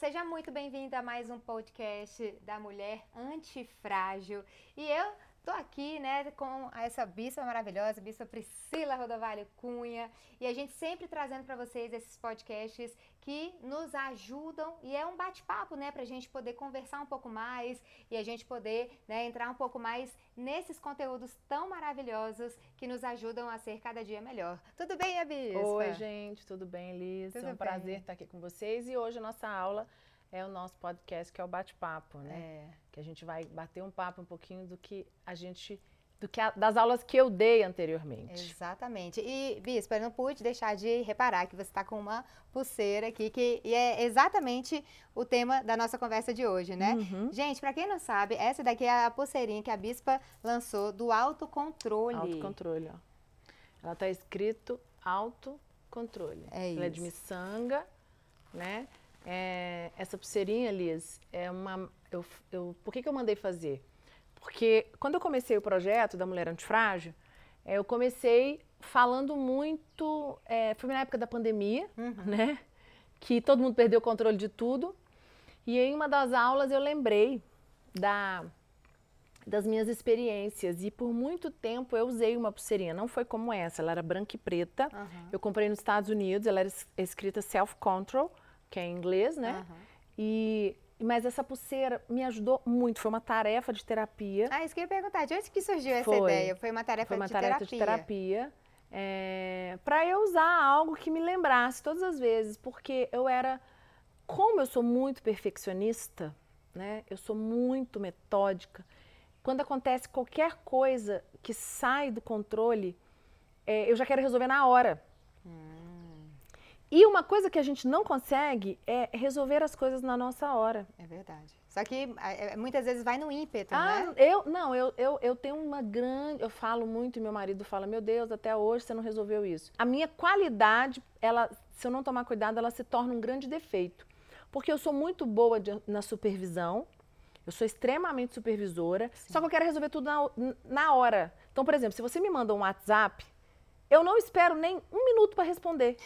seja muito bem-vinda a mais um podcast da Mulher Antifrágil. E eu tô aqui, né, com essa bispa maravilhosa, bispa Priscila Rodovalho Cunha, e a gente sempre trazendo para vocês esses podcasts que nos ajudam e é um bate-papo, né, pra gente poder conversar um pouco mais e a gente poder, né, entrar um pouco mais nesses conteúdos tão maravilhosos que nos ajudam a ser cada dia melhor. Tudo bem, Abis? Oi, gente, tudo bem, Liz? Tudo é um bem. prazer estar aqui com vocês e hoje a nossa aula é o nosso podcast que é o bate-papo, né? É. Que a gente vai bater um papo um pouquinho do que a gente do que a- das aulas que eu dei anteriormente. Exatamente. E, Bispo, eu não pude deixar de reparar que você está com uma pulseira aqui, que é exatamente o tema da nossa conversa de hoje, né? Uhum. Gente, para quem não sabe, essa daqui é a pulseirinha que a Bispa lançou do autocontrole. Autocontrole, ó. Ela tá escrito autocontrole. É Ela é de isso. miçanga, né? É, essa pulseirinha, Liz, é uma. Eu, eu, por que, que eu mandei fazer? Porque quando eu comecei o projeto da Mulher Antifrágil, é, eu comecei falando muito. é, foi na época da pandemia, Uhum. né? Que todo mundo perdeu o controle de tudo. E em uma das aulas eu lembrei da, das minhas experiências. E por muito tempo eu usei uma pulseirinha. Não foi como essa, ela era branca e preta. Aham. Eu comprei nos Estados Unidos, ela era es- escrita self-control, que é em inglês, né? Aham. E, mas essa pulseira me ajudou muito. Foi uma tarefa de terapia. Ah, isso que eu ia perguntar. De onde que surgiu essa Foi. ideia? Foi uma tarefa Foi uma de tarefa terapia. de terapia. para eu usar algo que me lembrasse todas as vezes, porque eu era, como eu sou muito perfeccionista, né? Eu sou muito metódica. Quando acontece qualquer coisa que sai do controle, é, eu já quero resolver na hora. Hum, E uma coisa que a gente não consegue é resolver as coisas na nossa hora. é verdade. Só que é, muitas vezes vai no ímpeto, Ah, né? eu não, eu, eu, eu tenho uma grande. Eu falo muito e meu marido fala: Meu Deus, até hoje você não resolveu isso. A minha qualidade, ela, se eu não tomar cuidado, ela se torna um grande defeito. Porque eu sou muito boa de- na supervisão, eu sou extremamente supervisora, só que eu quero resolver tudo na, na hora. Então, por exemplo, se você me manda um WhatsApp, eu não espero nem um minuto para responder.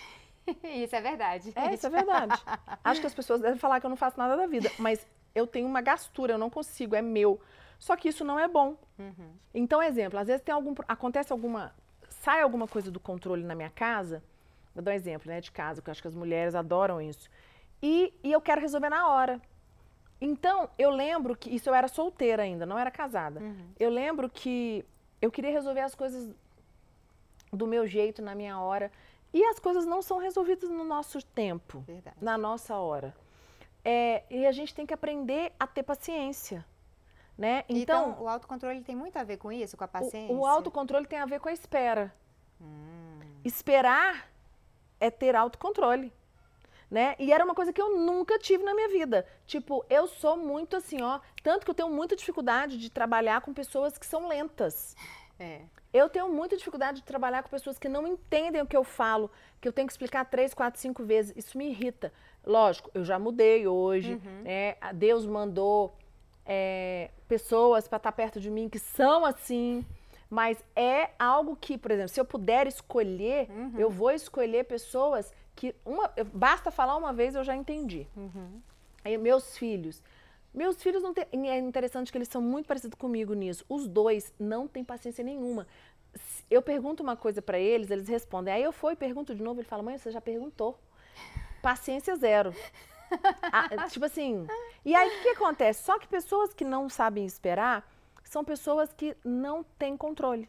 Isso é verdade. É, isso é verdade. Acho que as pessoas devem falar que eu não faço nada da vida, mas eu tenho uma gastura, eu não consigo, é meu. Só que isso não é bom. Uhum. Então, exemplo, às vezes tem algum, acontece alguma, sai alguma coisa do controle na minha casa, vou dar um exemplo, né, de casa, que eu acho que as mulheres adoram isso, e, e eu quero resolver na hora. Então, eu lembro que, isso eu era solteira ainda, não era casada, Uhum. eu lembro que eu queria resolver as coisas do meu jeito, na minha hora, e as coisas não são resolvidas no nosso tempo Verdade. na nossa hora. É, e a gente tem que aprender a ter paciência, né? Então, Então, o autocontrole tem muito a ver com isso, com a o- paciência? o, autocontrole tem a ver com a espera. Hum, Esperar é ter autocontrole, né? E era uma coisa que eu nunca tive na minha vida. Tipo, eu sou muito assim, ó, tanto que eu tenho muita dificuldade de trabalhar com pessoas que são lentas. é. Eu tenho muita dificuldade de trabalhar com pessoas que não entendem o que eu falo, que eu tenho que explicar três, quatro, cinco vezes. Isso me irrita. Lógico, eu já mudei hoje, né? A Deus mandou é, pessoas para estar perto de mim que são assim. Mas é algo que, por exemplo, se eu puder escolher, eu vou escolher pessoas que uma, basta falar uma vez eu já entendi. Uhum. Aí, meus filhos. Meus filhos não têm. É interessante que eles são muito parecidos comigo nisso. Os dois não têm paciência nenhuma. Eu pergunto uma coisa pra eles, eles respondem. Aí eu fui pergunto de novo, ele fala: mãe, você já perguntou. Paciência zero. Ah, tipo assim. E aí o que, que acontece? Só que pessoas que não sabem esperar são pessoas que não têm controle.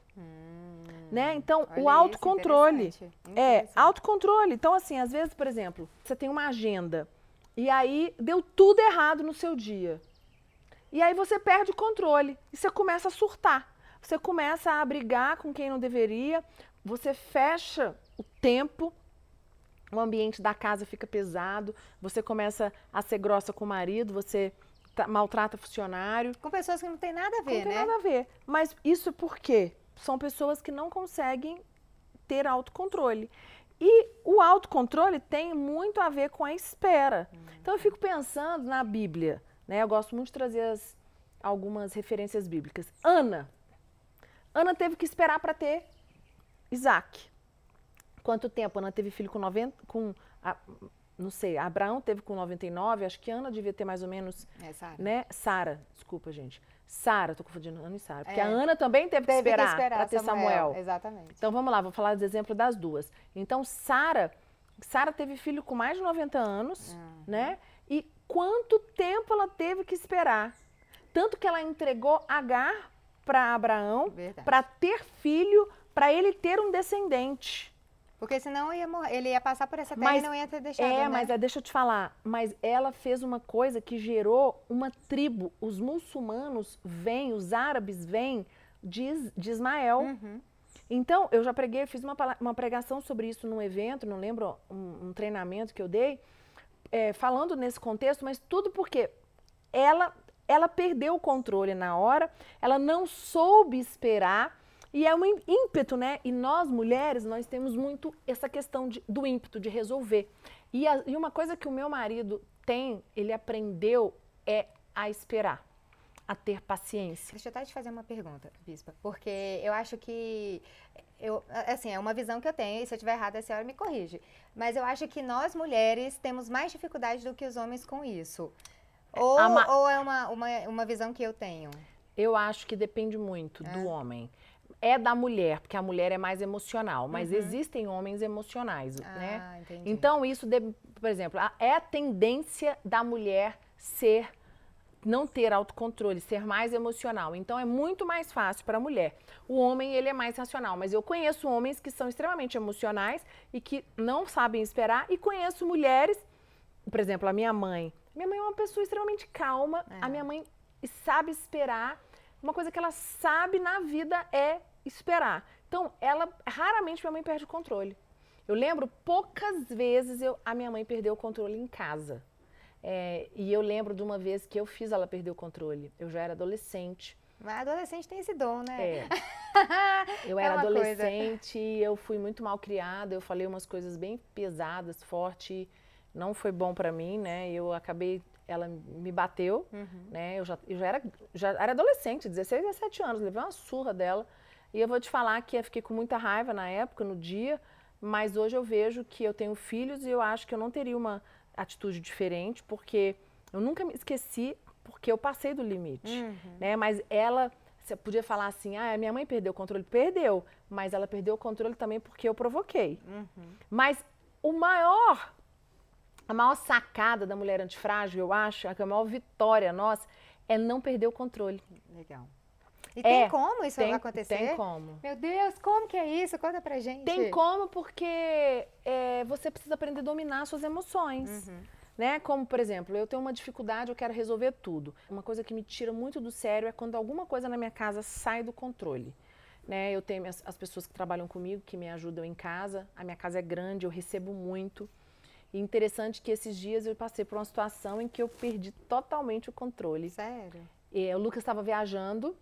Né? Então, Hum. O isso, é interessante, é, interessante. autocontrole. Então, assim, às vezes, por exemplo, você tem uma agenda e aí deu tudo errado no seu dia. E aí você perde o controle e você começa a surtar. Você começa a brigar com quem não deveria, você fecha o tempo, o ambiente da casa fica pesado, você começa a ser grossa com o marido, você maltrata funcionário. Com pessoas que não tem nada a Não ver, tem né? nada a ver. Mas isso por quê? São pessoas que não conseguem ter autocontrole. E o autocontrole tem muito a ver com a espera. Então eu fico pensando na Bíblia, né? Eu gosto muito de trazer as- algumas referências bíblicas. Ana. Ana teve que esperar para ter Isaac. Quanto tempo? Ana teve filho com 90, com a- não sei, Abraão teve com 99, acho que Ana devia ter mais ou menos, É, Sara. né? Sara, desculpa, gente. Sara, tô confundindo Ana e Sara. Porque É. a Ana também teve que Teve esperar, que esperar para ter Samuel. Exatamente. Então vamos lá, vou falar dos exemplos das duas. Então Sara, Sara teve filho com mais de 90 anos, Uhum. né? E quanto tempo ela teve que esperar? Tanto que ela entregou Agar para Abraão para ter filho, para ele ter um descendente. Porque senão ia morrer, ele ia passar por essa terra Mas- e não ia ter deixado, É, né? mas é, deixa eu te falar, mas ela fez uma coisa que gerou uma tribo. Os muçulmanos vêm, os árabes vêm de, de Ismael. Uhum. Então, eu já preguei, fiz uma, uma pregação sobre isso num evento, não lembro, um, um treinamento que eu dei, é, falando nesse contexto, mas tudo porque ela, ela perdeu o controle na hora, ela não soube esperar, e é um ímpeto, né? E nós, mulheres, nós temos muito essa questão de- do ímpeto, de resolver. E, a- e uma coisa que o meu marido tem, ele aprendeu, é a esperar, a ter paciência. Deixa eu até te fazer uma pergunta, Bispa, porque eu acho que eu, assim, é uma visão que eu tenho, e se eu estiver errada, a senhora me corrige. Mas eu acho que nós mulheres temos mais dificuldade do que os homens com isso. Ou, A ma- ou é uma, uma, uma visão que eu tenho? Eu acho que depende muito do homem. É da mulher, porque a mulher é mais emocional, mas existem homens emocionais, né? Ah, entendi. Então, isso, de- por exemplo, a- é a tendência da mulher ser, não ter autocontrole, ser mais emocional. Então, é muito mais fácil para a mulher. O homem, ele é mais racional, mas eu conheço homens que são extremamente emocionais e que não sabem esperar, e conheço mulheres, por exemplo, a minha mãe. Minha mãe é uma pessoa extremamente calma, É. a minha mãe sabe esperar. Uma coisa que ela sabe na vida é esperar. Então, ela raramente minha mãe perde o controle. Eu lembro poucas vezes eu, a minha mãe perdeu o controle em casa. É, e eu lembro de uma vez que eu fiz ela perder o controle. Eu já era adolescente. Mas adolescente tem esse dom, né? É, eu É era coisa. adolescente, eu fui muito mal criada, eu falei umas coisas bem pesadas, forte, não foi bom pra mim, né? Eu acabei, ela me bateu, Uhum. né? Eu já, eu já era, já era adolescente, 16, 17 anos, levei uma surra dela. E eu vou te falar que eu fiquei com muita raiva na época, no dia, mas hoje eu vejo que eu tenho filhos e eu acho que eu não teria uma atitude diferente, porque eu nunca me esqueci, porque eu passei do limite, Uhum. né? Mas ela, você podia falar assim, ah, minha mãe perdeu o controle. Perdeu, mas ela perdeu o controle também porque eu provoquei. Uhum. Mas o maior, a maior sacada da mulher antifrágil, eu acho, a maior vitória nossa, é não perder o controle. Legal. E É, tem como isso tem, acontecer? Tem como. Meu Deus, como que é isso? Conta pra gente. Tem como porque é, você precisa aprender a dominar suas emoções. Uhum. Né? Como, por exemplo, eu tenho uma dificuldade, eu quero resolver tudo. Uma coisa que me tira muito do sério é quando alguma coisa na minha casa sai do controle. Né? Eu tenho as, as pessoas que trabalham comigo, que me ajudam em casa. A minha casa é grande, eu recebo muito. E interessante que esses dias eu passei por uma situação em que eu perdi totalmente o controle. Sério? E, o Lucas estava viajando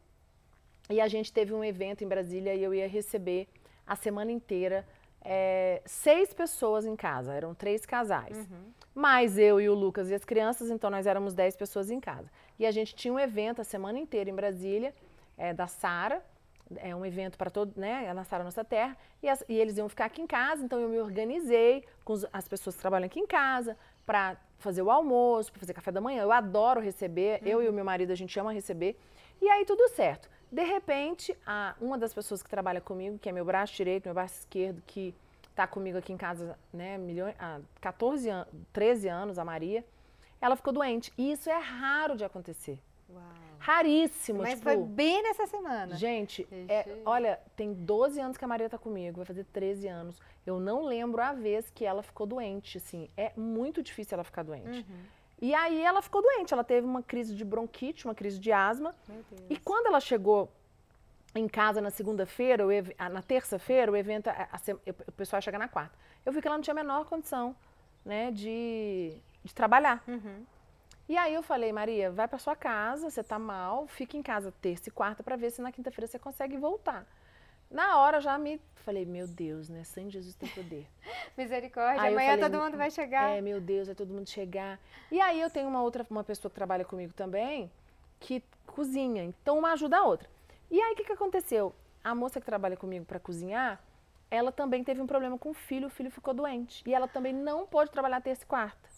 e a gente teve um evento em Brasília e eu ia receber a semana inteira é, seis pessoas em casa, eram três casais. Uhum. Mais eu e o Lucas e as crianças, então nós éramos dez pessoas em casa. E a gente tinha um evento a semana inteira em Brasília, é, da Sara, é um evento para todo, né, na Sara Nossa Terra, e, as- e eles iam ficar aqui em casa, então eu me organizei com as pessoas que trabalham aqui em casa para fazer o almoço, para fazer café da manhã. Eu adoro receber, eu e o meu marido a gente ama receber. E aí tudo certo. De repente, a, uma das pessoas que trabalha comigo, que é meu braço direito, meu braço esquerdo, que está comigo aqui em casa, né, milhões, há 14 anos, 13 anos, a Maria, ela ficou doente. E isso é raro de acontecer. Uau. Raríssimo. Mas tipo, foi bem nessa semana. Gente, é, olha, tem 12 anos que a Maria tá comigo, vai fazer 13 anos. Eu não lembro a vez que ela ficou doente, assim. É muito difícil ela ficar doente. Uhum. E aí ela ficou doente, ela teve uma crise de bronquite, uma crise de asma. E quando ela chegou em casa na segunda-feira, na terça-feira, o evento, a- a o pessoal ia chegar na quarta. Eu vi que ela não tinha a menor condição, né, de, de trabalhar. Uhum. E aí eu falei, Maria, vai para sua casa, você tá mal, fica em casa terça e quarta para ver se na quinta-feira você consegue voltar. Na hora já me falei, meu Deus, né? Sem Jesus tem poder. Misericórdia. Aí Amanhã falei, todo mundo vai chegar. É, meu Deus, vai todo mundo chegar. E aí eu tenho uma outra, uma pessoa que trabalha comigo também, que cozinha. Então uma ajuda a outra. E aí o que, que aconteceu? A moça que trabalha comigo para cozinhar, ela também teve um problema com o filho, o filho ficou doente. E ela também não pôde trabalhar terça e quarta.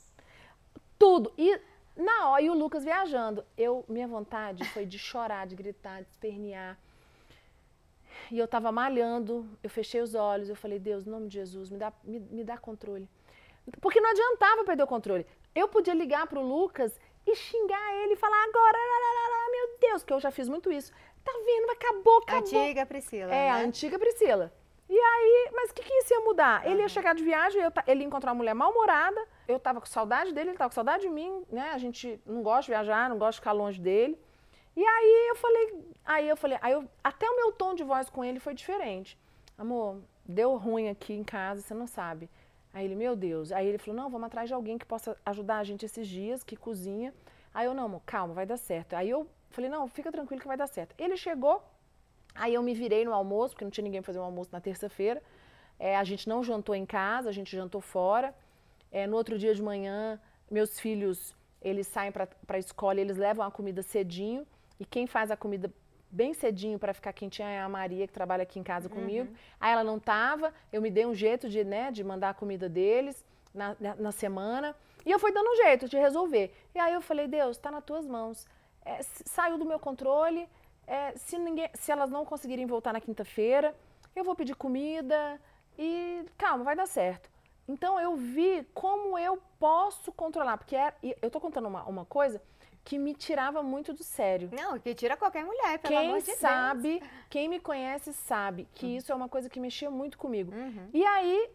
Tudo. E na hora, e o Lucas viajando. Eu, minha vontade foi de chorar, de gritar, de espernear. E eu tava malhando, eu fechei os olhos, eu falei, Deus, em nome de Jesus, me dá, me, me dá controle. Porque não adiantava perder o controle. Eu podia ligar pro Lucas e xingar ele e falar agora, meu Deus, que eu já fiz muito isso. Tá vendo? Acabou, acabou. Antiga Priscila. É, né? a antiga Priscila. E aí, mas o que, que isso ia mudar? Ele ia chegar de viagem, eu, ele ia encontrar uma mulher mal-humorada, eu tava com saudade dele, ele tava com saudade de mim, né? A gente não gosta de viajar, não gosta de ficar longe dele. E aí eu falei, aí eu falei, aí eu, até o meu tom de voz com ele foi diferente. Amor, deu ruim aqui em casa, você não sabe. Aí ele, meu Deus. Aí ele falou, não, vamos atrás de alguém que possa ajudar a gente esses dias, que cozinha. Aí eu, não, amor, calma, vai dar certo. Aí eu falei, não, fica tranquilo que vai dar certo. Ele chegou, Aí eu me virei no almoço, porque não tinha ninguém para fazer um almoço na terça-feira. É, a gente não jantou em casa, a gente jantou fora. É, no outro dia de manhã, meus filhos, eles saem para a escola, eles levam a comida cedinho. E quem faz a comida bem cedinho para ficar quentinha é a Maria, que trabalha aqui em casa uhum. comigo. Aí ela não tava, eu me dei um jeito de, né, de mandar a comida deles na, na, na semana. E eu fui dando um jeito de resolver. E aí eu falei, Deus, está nas tuas mãos. É, saiu do meu controle, é, se, ninguém, se elas não conseguirem voltar na quinta-feira, eu vou pedir comida e calma, vai dar certo. Então eu vi como eu posso controlar, porque é, eu tô contando uma, uma coisa que me tirava muito do sério. Não, que tira qualquer mulher, pelo quem amor de sabe, Deus. Quem me conhece sabe que uhum. isso é uma coisa que mexia muito comigo. Uhum. E aí,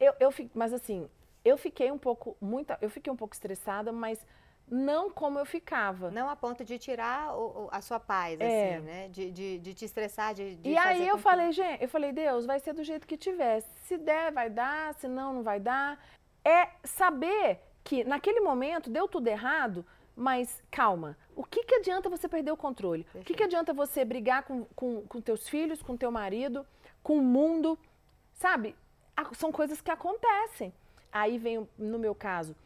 eu, eu, mas assim, eu fiquei um pouco, muita, eu fiquei um pouco estressada, mas não como eu ficava. Não a ponto de tirar o, a sua paz, é. assim, né? De, de, de, te estressar, de, de E aí eu falei, gente, eu falei, Deus, vai ser do jeito que tiver. Se der, vai dar, se não, não vai dar. É saber que naquele momento deu tudo errado, mas calma. O que, que adianta você perder o controle? Perfeito. O que, que adianta você brigar com, com, com teus filhos, com teu marido, com o mundo? Sabe? São coisas que acontecem. Aí vem, no meu caso,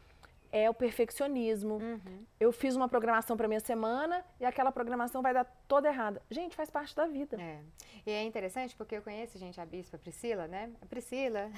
é o perfeccionismo. Uhum. Eu fiz uma programação para minha semana e aquela programação vai dar toda errada. Gente, faz parte da vida. É. E é interessante porque eu conheço, gente, a bispa Priscila, né? A Priscila.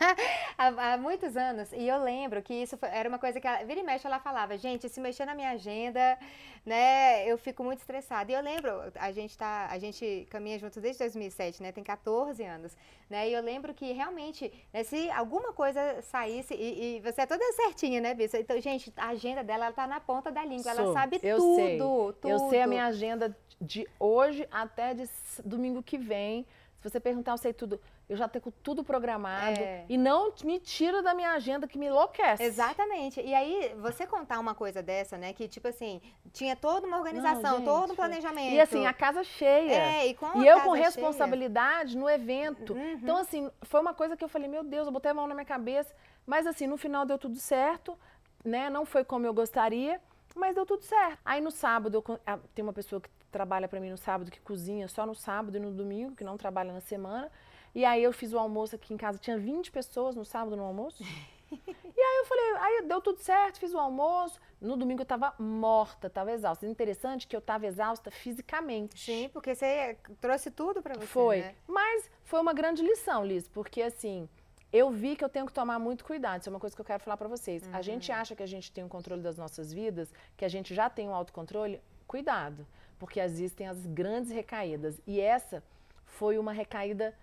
há, há, muitos anos. E eu lembro que isso foi, era uma coisa que ela, vira e mexe, ela falava, gente, se mexer na minha agenda, né, eu fico muito estressada. E eu lembro, a gente tá, a gente caminha juntos desde 2007, né? Tem 14 anos, né? E eu lembro que realmente, né, se alguma coisa saísse, e, e você é toda certinha, né, bispa? Então, gente, a agenda dela, ela tá na ponta da língua, Sou. ela sabe eu tudo, sei. tudo. Eu sei a minha agenda de hoje até de domingo que vem. Se você perguntar, eu sei tudo. Eu já tenho tudo programado. É. E não me tira da minha agenda que me enlouquece. Exatamente. E aí, você contar uma coisa dessa, né? Que, tipo assim, tinha toda uma organização, não, todo um planejamento. E assim, a casa cheia. É, e com E eu com responsabilidade cheia. no evento. Uhum. Então, assim, foi uma coisa que eu falei, meu Deus, eu botei a mão na minha cabeça. Mas assim, no final deu tudo certo, né? Não foi como eu gostaria mas deu tudo certo. Aí no sábado, eu, ah, tem uma pessoa que trabalha para mim no sábado, que cozinha só no sábado e no domingo, que não trabalha na semana. E aí eu fiz o almoço aqui em casa, tinha 20 pessoas no sábado no almoço. e aí eu falei, aí deu tudo certo, fiz o almoço. No domingo eu tava morta, tava exausta. Interessante que eu tava exausta fisicamente. Sim, porque você trouxe tudo para você. Foi. Né? Mas foi uma grande lição, Liz, porque assim, eu vi que eu tenho que tomar muito cuidado. Isso é uma coisa que eu quero falar para vocês. Uhum. A gente acha que a gente tem o controle das nossas vidas, que a gente já tem o autocontrole. Cuidado, porque existem as grandes recaídas. E essa foi uma recaída,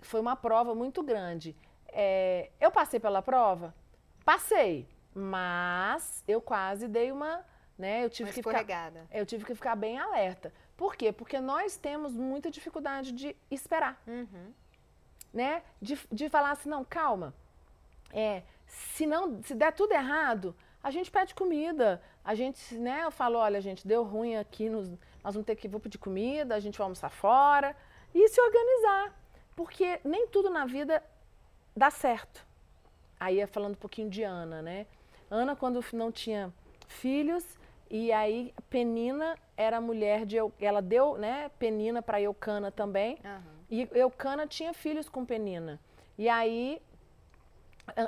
foi uma prova muito grande. É, eu passei pela prova? Passei, mas eu quase dei uma, né? Eu tive uma que ficar, eu tive que ficar bem alerta. Por quê? Porque nós temos muita dificuldade de esperar. Uhum né? De, de falar assim, não, calma. É, se não, se der tudo errado, a gente pede comida. A gente, né, eu falo, olha, gente, deu ruim aqui, nos, nós vamos ter que vou pedir comida, a gente vai almoçar fora e se organizar. Porque nem tudo na vida dá certo. Aí é falando um pouquinho de Ana, né? Ana, quando não tinha filhos, e aí Penina era mulher de ela deu, né, Penina para Eucana também. Uhum. E Eucana tinha filhos com Penina. E aí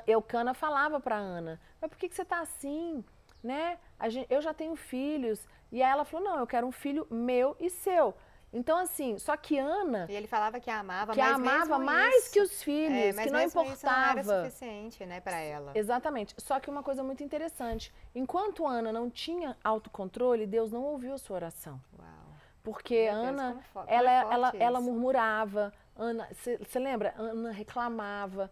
Eucana falava para Ana: "Mas por que, que você está assim, né? Gente, eu já tenho filhos". E aí ela falou: "Não, eu quero um filho meu e seu". Então, assim, só que Ana. E ele falava que a amava, que mas amava mais isso, que os filhos, é, que não importava. Isso não era suficiente, né, para ela. Exatamente. Só que uma coisa muito interessante: enquanto Ana não tinha autocontrole, Deus não ouviu a sua oração. Porque Deus, Ana, como ela, é ela, ela isso. murmurava, Ana, você lembra? Ana reclamava,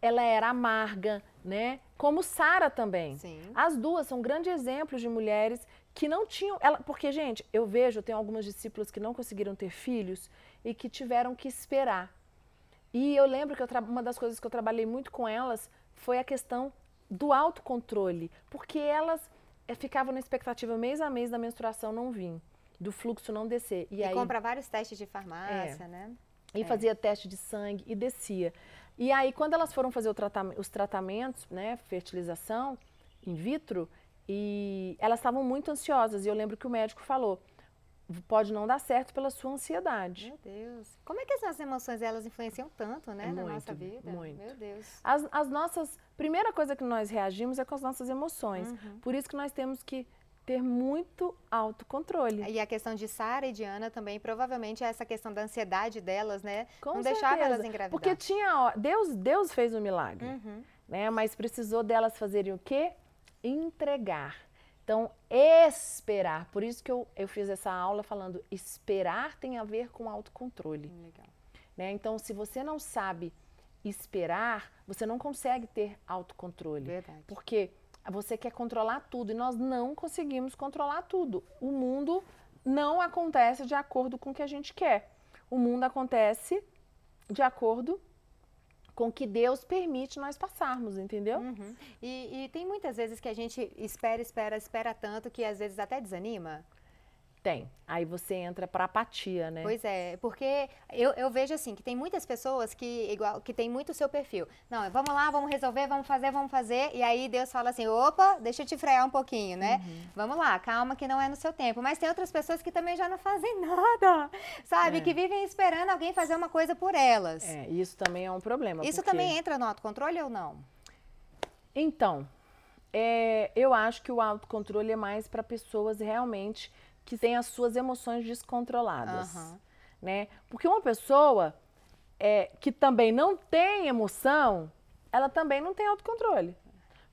ela era amarga, né? Como Sara também. Sim. As duas são grandes exemplos de mulheres que não tinham. Ela, porque, gente, eu vejo, eu tenho algumas discípulas que não conseguiram ter filhos e que tiveram que esperar. E eu lembro que eu uma das coisas que eu trabalhei muito com elas foi a questão do autocontrole. Porque elas eh, ficavam na expectativa mês a mês da menstruação não vir, do fluxo não descer. E, E, aí compra vários testes de farmácia, né? e É. fazia teste de sangue e descia. E aí, quando elas foram fazer o tratam- os tratamentos, né, fertilização in vitro, e elas estavam muito ansiosas. E eu lembro que o médico falou: pode não dar certo pela sua ansiedade. Meu Deus. Como é que as nossas emoções elas influenciam tanto, né, na Muito, nossa vida? muito. Meu Deus. As, as nossas. Primeira coisa que nós reagimos é com as nossas emoções. Uhum. Por isso que nós temos que ter muito autocontrole. E a questão de Sara e Diana também, provavelmente é essa questão da ansiedade delas, né? Com não deixava certeza. elas engravidar. Porque tinha. ó, Deus, Deus fez o milagre. Uhum. né? Mas precisou delas fazerem o quê? Entregar. Então, esperar. Por isso que eu, eu fiz essa aula falando esperar tem a ver com autocontrole. Legal. Né? Então, se você não sabe esperar, você não consegue ter autocontrole. Verdade. Porque você quer controlar tudo e nós não conseguimos controlar tudo. O mundo não acontece de acordo com o que a gente quer. O mundo acontece de acordo com o que Deus permite nós passarmos, entendeu? Uhum. E, e tem muitas vezes que a gente espera, espera, espera tanto que às vezes até desanima. Tem. Aí você entra para apatia, né? Pois é, porque eu, eu vejo assim, que tem muitas pessoas que igual que tem muito o seu perfil. Não, vamos lá, vamos resolver, vamos fazer, vamos fazer. E aí Deus fala assim, opa, deixa eu te frear um pouquinho, né? Uhum. Vamos lá, calma que não é no seu tempo. Mas tem outras pessoas que também já não fazem nada, sabe? É. Que vivem esperando alguém fazer uma coisa por elas. É, isso também é um problema. Isso porque- também entra no autocontrole ou não? Então, é, eu acho que o autocontrole é mais para pessoas realmente que têm as suas emoções descontroladas, Aham. né? Porque uma pessoa é, que também não tem emoção, ela também não tem autocontrole.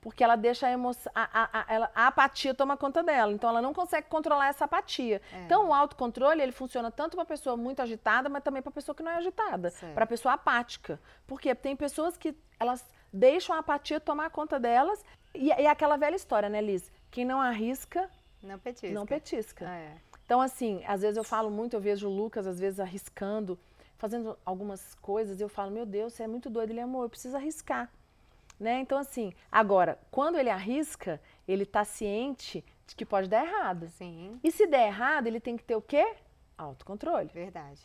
Porque ela deixa a emoção, a, a- a- a apatia toma conta dela, então ela não consegue controlar essa apatia. É. Então o autocontrole ele funciona tanto para pessoa muito agitada, mas também para pessoa que não é agitada, para pessoa apática. Porque tem pessoas que elas deixam a apatia tomar conta delas e, e é aquela velha história, né, Liz? Quem não arrisca, Não petisca. não petisca. É. Então, assim, às vezes eu falo muito, eu vejo o Lucas, às vezes, arriscando, fazendo algumas coisas, e eu falo, meu Deus, você é muito doido. Ele, amor, eu preciso arriscar. Né? Então, assim, agora, quando ele arrisca, ele tá ciente de que pode dar errado. Sim, E se der errado, ele tem que ter o quê? Autocontrole. verdade.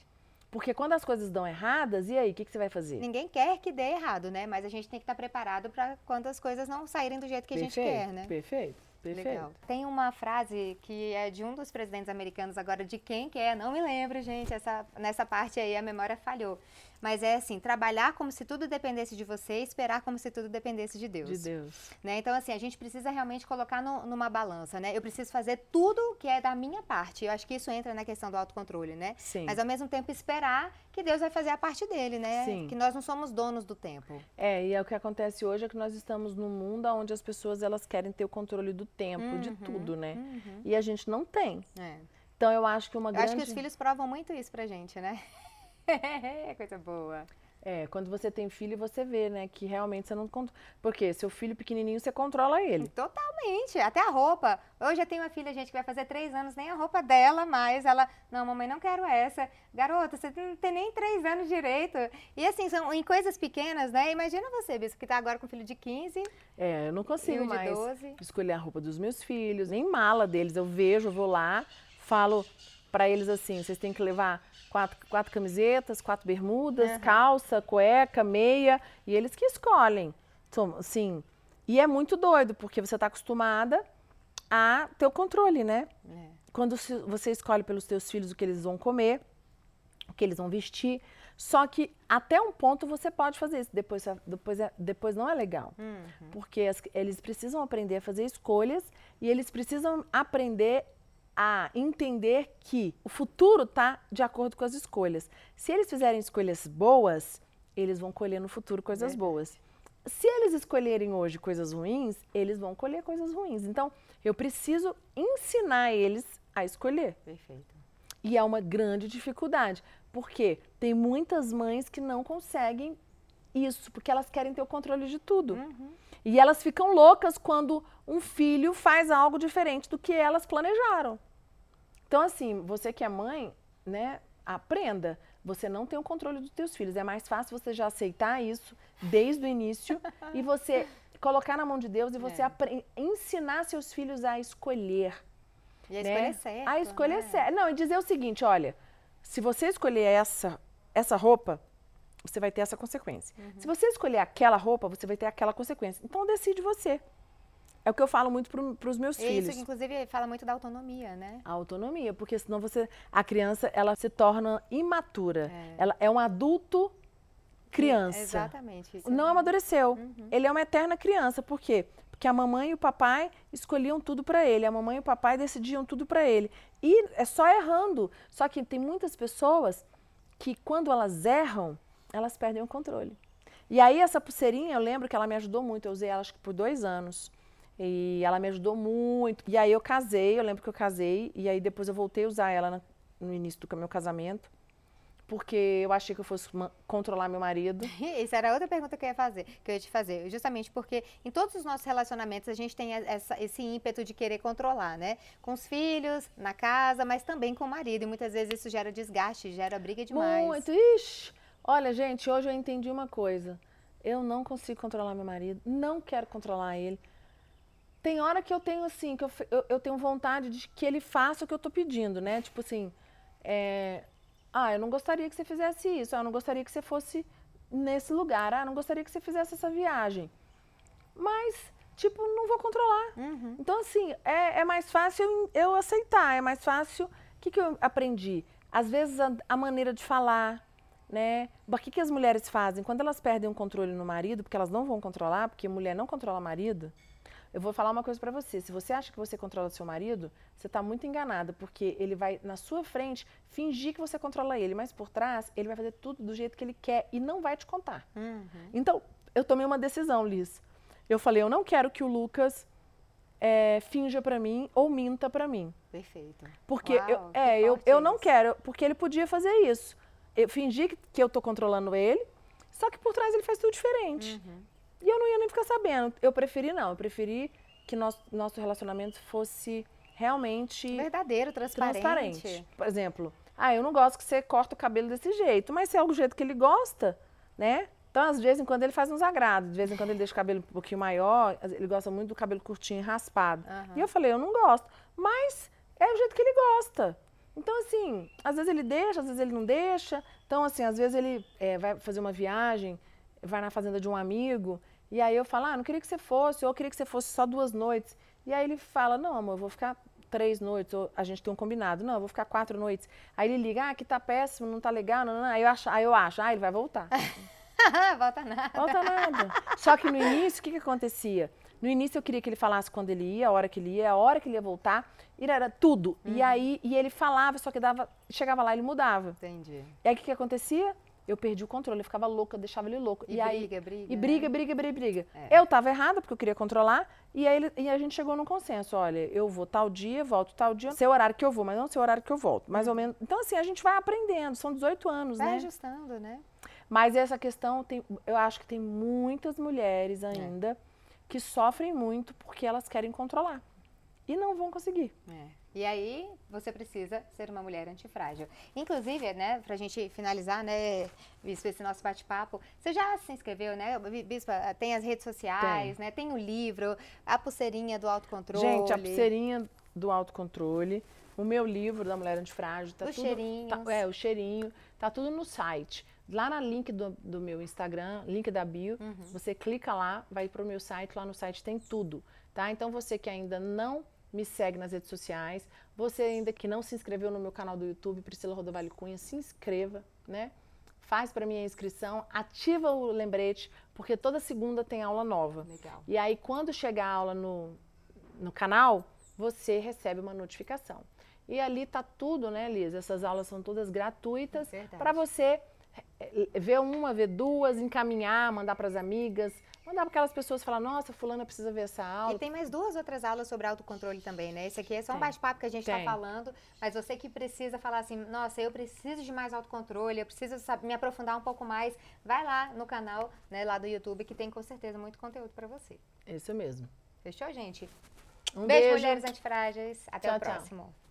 Porque quando as coisas dão erradas, e aí, o que, que você vai fazer? Ninguém quer que dê errado, né? Mas a gente tem que estar preparado para quando as coisas não saírem do jeito que a gente quer, né? Perfeito, perfeito. Legal. Tem uma frase que é de um dos presidentes americanos, agora de quem que é, não me lembro, gente, essa, nessa parte aí a memória falhou. Mas é assim, trabalhar como se tudo dependesse de você e esperar como se tudo dependesse de Deus. De Deus. Né? Então, assim, a gente precisa realmente colocar no- numa balança, né? Eu preciso fazer tudo que é da minha parte. Eu acho que isso entra na questão do autocontrole, né? Sim. Mas ao mesmo tempo esperar que Deus vai fazer a parte dele, né? Sim. Que nós não somos donos do tempo. É, e é o que acontece hoje é que nós estamos num mundo onde as pessoas elas querem ter o controle do tempo, de Uhum, tudo, né? uhum. E a gente não tem. É. Então eu acho que uma Eu grande acho que os filhos provam muito isso pra gente, né? Coisa boa. É, quando você tem filho, você vê, né, que realmente você não controla. Porque seu filho pequenininho, você controla ele. Totalmente. Até a roupa. Hoje eu tenho uma filha, gente, que vai fazer três anos, nem a roupa dela mais. Ela, não, mamãe, não quero essa. Garota, você não tem nem três anos direito. E assim, são em coisas pequenas, né? Imagina você, Bispo, que tá agora com um filho de 15 É, eu não consigo de mais 12. escolher a roupa dos meus filhos, nem mala deles. Eu vejo, vou lá, falo pra eles assim, vocês têm que levar quatro, quatro camisetas, quatro bermudas, Aham. calça, cueca, meia, e eles que escolhem. Então, assim, e é muito doido, porque você tá acostumada a ter o controle, né? É. quando você escolhe pelos teus filhos o que eles vão comer, o que eles vão vestir. Só que até um ponto você pode fazer isso. Depois, depois, é- depois não é legal. Uhum. Porque as- eles precisam aprender a fazer escolhas e eles precisam aprender a entender que o futuro está de acordo com as escolhas. Se eles fizerem escolhas boas, eles vão colher no futuro coisas Verdade. boas. Se eles escolherem hoje coisas ruins, eles vão colher coisas ruins. Então, eu preciso ensinar eles a escolher. Perfeito. E é uma grande dificuldade, porque tem muitas mães que não conseguem isso, porque elas querem ter o controle de tudo. Uhum. E elas ficam loucas quando um filho faz algo diferente do que elas planejaram. Então, assim, você que é mãe, né, aprenda. Você não tem o controle dos teus filhos. É mais fácil você já aceitar isso desde o início e você colocar na mão de Deus e você É. ensinar seus filhos a escolher. E a né? escolha é certa. A escolha né? é certa. Não, e dizer o seguinte, olha, se você escolher essa, essa roupa, você vai ter essa consequência. Uhum. Se você escolher aquela roupa, você vai ter aquela consequência. Então decide você. É o que eu falo muito para os meus E filhos. Isso, que, inclusive, fala muito da autonomia, né? A autonomia, porque senão você, a criança, ela se torna imatura. É. Ela é um adulto criança. Exatamente. isso Não é- amadureceu. Uhum. Ele é uma eterna criança. Por quê? Porque a mamãe e o papai escolhiam tudo para ele. A mamãe e o papai decidiam tudo para ele. E é só errando. Só que tem muitas pessoas que quando elas erram, elas perdem o controle. E aí essa pulseirinha, eu lembro que ela me ajudou muito. Eu usei ela acho que por dois anos. E ela me ajudou muito. E aí eu casei, eu lembro que eu casei. E aí depois eu voltei a usar ela no início do meu casamento. Porque eu achei que eu fosse controlar meu marido. Isso era outra pergunta que eu ia fazer, que eu ia te fazer. Justamente porque em todos os nossos relacionamentos a gente tem essa- esse ímpeto de querer controlar, né? Com os filhos, na casa, mas também com o marido. E muitas vezes isso gera desgaste, gera briga demais. Muito. Ixi. Olha, gente, hoje eu entendi uma coisa. Eu não consigo controlar meu marido, não quero controlar ele. Tem hora que eu tenho assim, que eu, eu, eu tenho vontade de que ele faça o que eu tô pedindo, né? Tipo assim, é, ah, eu não gostaria que você fizesse isso, ah, eu não gostaria que você fosse nesse lugar, ah, eu não gostaria que você fizesse essa viagem. Mas, tipo, não vou controlar. Uhum. Então, assim, é, é mais fácil eu, eu aceitar, é mais fácil. O que, que eu aprendi? Às vezes, a, a maneira de falar, né? O que, que as mulheres fazem? Quando elas perdem o controle no marido, porque elas não vão controlar, porque mulher não controla marido, eu vou falar uma coisa pra você. Se você acha que você controla seu marido, você tá muito enganada, porque ele vai, na sua frente, fingir que você controla ele, mas por trás, ele vai fazer tudo do jeito que ele quer e não vai te contar. Uhum. Então, eu tomei uma decisão, Liz. Eu falei, eu não quero que o Lucas é, finja pra mim ou minta pra mim. Perfeito. Porque Uau, eu, é, eu, eu não quero, porque ele podia fazer isso. Eu fingi que, que eu tô controlando ele, só que por trás ele faz tudo diferente. Uhum. E eu não ia nem ficar sabendo. Eu preferi não, eu preferi que nosso, nosso relacionamento fosse realmente Verdadeiro, transparente. transparente. Por exemplo, ah, eu não gosto que você corta o cabelo desse jeito, mas se é o jeito que ele gosta, né? Então, às vezes, em quando ele faz uns agrados, de vez em quando ele deixa o cabelo um pouquinho maior, ele gosta muito do cabelo curtinho raspado. Aham. E eu falei, eu não gosto, mas é o jeito que ele gosta. Então, assim, às vezes ele deixa, às vezes ele não deixa. Então, assim, às vezes ele é, vai fazer uma viagem, vai na fazenda de um amigo, e aí eu falo, ah, não queria que você fosse, ou eu queria que você fosse só duas noites. E aí ele fala, não, amor, eu vou ficar três noites, ou a gente tem um combinado. Não, eu vou ficar quatro noites. Aí ele liga, ah, aqui tá péssimo, não tá legal, não, não, não. Aí eu acho, aí eu acho, ah, ele vai voltar. Volta nada. Falta nada. Só que no início, o que, que acontecia? No início eu queria que ele falasse quando ele ia, a hora que ele ia, a hora que ele ia voltar, e era tudo. E aí, e ele falava, só que dava, chegava lá, ele mudava. Entendi. E aí o que, que acontecia? Eu perdi o controle, eu ficava louca, deixava ele louco. E, aí, briga, briga. e né? briga, briga, briga, briga. É. Eu tava errada, porque eu queria controlar, e aí ele- e a gente chegou num consenso. Olha, eu vou tal dia, volto tal dia, seu horário que eu vou, mas não seu horário que eu volto. Mais ou menos. Então, assim, a gente vai aprendendo, são 18 anos, Vai né? ajustando, né? Mas essa questão, tem, eu acho que tem muitas mulheres ainda que sofrem muito porque elas querem controlar. E não vão conseguir. É. E aí, você precisa ser uma mulher antifrágil. Inclusive, né, pra gente finalizar, né, Bispo, esse nosso bate-papo, você já se inscreveu, né? Bispo, tem as redes sociais, né? Tem o livro, a pulseirinha do autocontrole. Gente, a pulseirinha do autocontrole, o meu livro da Mulher Antifrágil, tá tudo. cheirinhos. tá- é, o cheirinho, tá tudo no site. Lá na link do, do meu Instagram, link da bio, Uhum. você clica lá, vai pro meu site, lá no site tem tudo, tá? Então você que ainda não me segue nas redes sociais, você ainda que não se inscreveu no meu canal do YouTube, Priscila Rodovalho Cunha, se inscreva, né? Faz para mim a inscrição, ativa o lembrete, porque toda segunda tem aula nova. Legal. E aí, quando chegar a aula no, no canal, você recebe uma notificação. E ali tá tudo, né, Liz? Essas aulas são todas gratuitas Verdade. para você ver uma, ver duas, encaminhar, mandar para as amigas, mandar para aquelas pessoas falar, nossa, fulana precisa ver essa aula. E tem mais duas outras aulas sobre autocontrole também, né? Esse aqui é só um bate-papo que a gente está falando, mas você que precisa falar assim, nossa, eu preciso de mais autocontrole, eu preciso saber, me aprofundar um pouco mais, vai lá no canal, né, lá do YouTube, que tem com certeza muito conteúdo para você. Isso mesmo. Fechou, gente? Um beijo, beijo. mulheres antifrágeis. Até Tchau, o tchau. próximo.